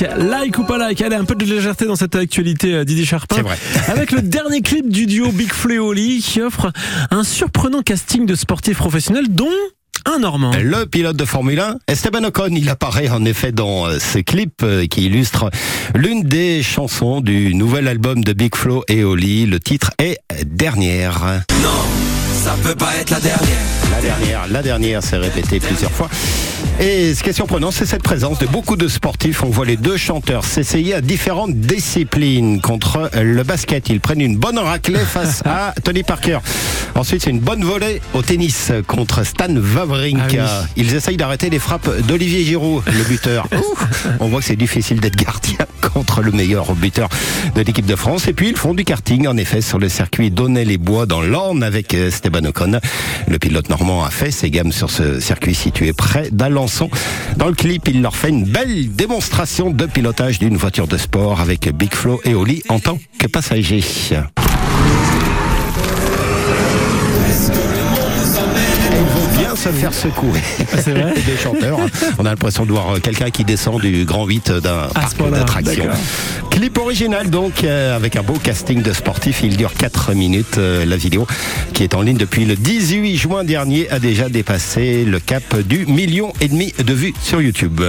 Like ou pas like Allez, un peu de légèreté dans cette actualité, euh, Didier Charpin. C'est vrai. Avec le dernier clip du duo Big Flo et Oli qui offre un surprenant casting de sportifs professionnels, dont un Normand. Le pilote de Formule 1, Esteban Ocon, il apparaît en effet dans euh, ce clip euh, qui illustre l'une des chansons du nouvel album de Big Flo et Oli. Le titre est Dernière. Non, ça peut pas être la dernière. La dernière, la dernière, c'est répété plusieurs fois. Et ce qui est surprenant, c'est cette présence de beaucoup de sportifs. On voit les deux chanteurs s'essayer à différentes disciplines contre le basket. Ils prennent une bonne raclée face à Tony Parker. Ensuite, c'est une bonne volée au tennis contre Stan Wawrinka. Ah Ils essayent d'arrêter les frappes d'Olivier Giroud, le buteur. Ouh, On voit que c'est difficile d'être gardien contre le meilleur buteur de l'équipe de France. Et puis, ils font du karting, en effet, sur le circuit Donnay-les-Bois dans l'Orne avec euh, Esteban Ocon. Le pilote normand a fait ses gammes sur ce circuit situé près d'Alençon. Dans le clip, il leur fait une belle démonstration de pilotage d'une voiture de sport avec Big Flo et Oli en tant que passagers. Se faire secouer. C'est vrai Des chanteurs. hein. On a l'impression de voir quelqu'un qui descend du grand 8 d'un ce parc d'attractions. Clip original donc euh, avec un beau casting de sportifs. Il dure 4 minutes. Euh, la vidéo qui est en ligne depuis le 18 juin dernier a déjà dépassé le cap du million et demi de vues sur YouTube.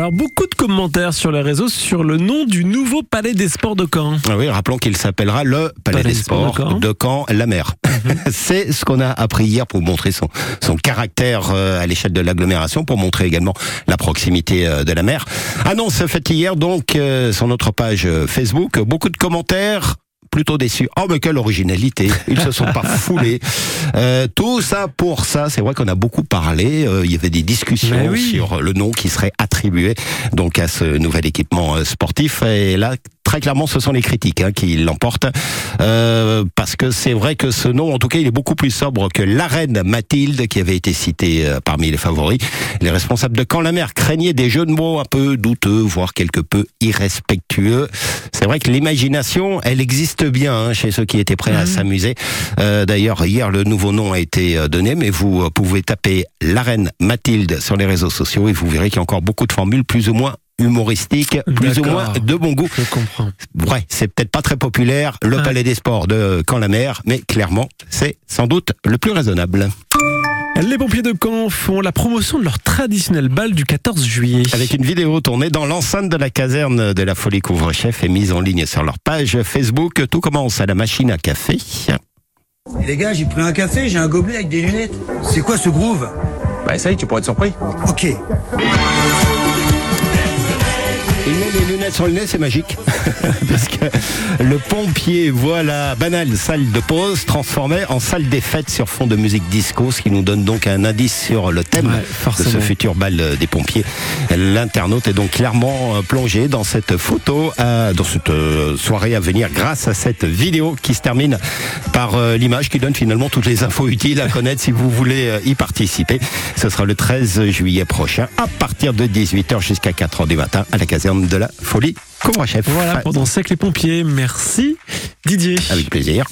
Alors, beaucoup de commentaires sur les réseaux sur le nom du nouveau palais des sports de Caen. Ah oui, rappelons qu'il s'appellera le Palais, des Sports de Caen, la mer. C'est ce qu'on a appris hier pour montrer son, son caractère euh, à l'échelle de l'agglomération, pour montrer également la proximité euh, de la mer. Annonce faite hier donc euh, sur notre page Facebook. Beaucoup de commentaires plutôt déçus. Oh mais quelle originalité Ils se sont pas foulés. Euh, tout ça pour ça, c'est vrai qu'on a beaucoup parlé. euh, il y avait des discussions oui. sur le nom qui serait attribué donc à ce nouvel équipement euh, sportif. Et là, très clairement, ce sont les critiques hein, qui l'emportent. Euh, parce que c'est vrai que ce nom, en tout cas, il est beaucoup plus sobre que l'arène Mathilde qui avait été citée euh, parmi les favoris. Les responsables de Camp la Mer craignaient des jeux de mots un peu douteux, voire quelque peu irrespectueux. C'est vrai que l'imagination, elle existe bien hein, chez ceux qui étaient prêts à s'amuser. Euh, D'ailleurs, hier, le nouveau nom a été donné, mais vous pouvez taper l'arène Mathilde sur les réseaux sociaux et vous verrez qu'il y a encore beaucoup de formules plus ou moins humoristiques, plus ou moins de bon goût. Je comprends. Ouais, c'est peut-être pas très populaire, le Ah. Palais des Sports de Camp-la-Mer, mais clairement, c'est sans doute le plus raisonnable. Les pompiers de Caen font la promotion de leur traditionnel bal du 14 juillet. Avec une vidéo tournée dans l'enceinte de la caserne de la Folie Couvre-Chef et mise en ligne sur leur page Facebook. Tout commence à la machine à café. Et les gars, j'ai pris un café, j'ai un gobelet avec des lunettes. C'est quoi ce groove? Bah essaye, tu pourrais être surpris. Ok. Il met les lunettes sur le nez, c'est magique. Parce que le pompier voit la banale salle de pause transformée en salle des fêtes sur fond de musique disco, ce qui nous donne donc un indice sur le thème Ouais, de ce futur bal des pompiers. L'internaute est donc clairement euh, plongé dans cette photo, dans cette euh, soirée à venir grâce à cette vidéo qui se termine par euh, l'image qui donne finalement toutes les infos utiles à connaître si vous voulez y participer. Ce sera le 13 juillet prochain à partir de 18h jusqu'à 4h du matin à la caserne de la Folie Couvre-Chef. Voilà pour danser avec les pompiers. Merci Didier. Avec plaisir.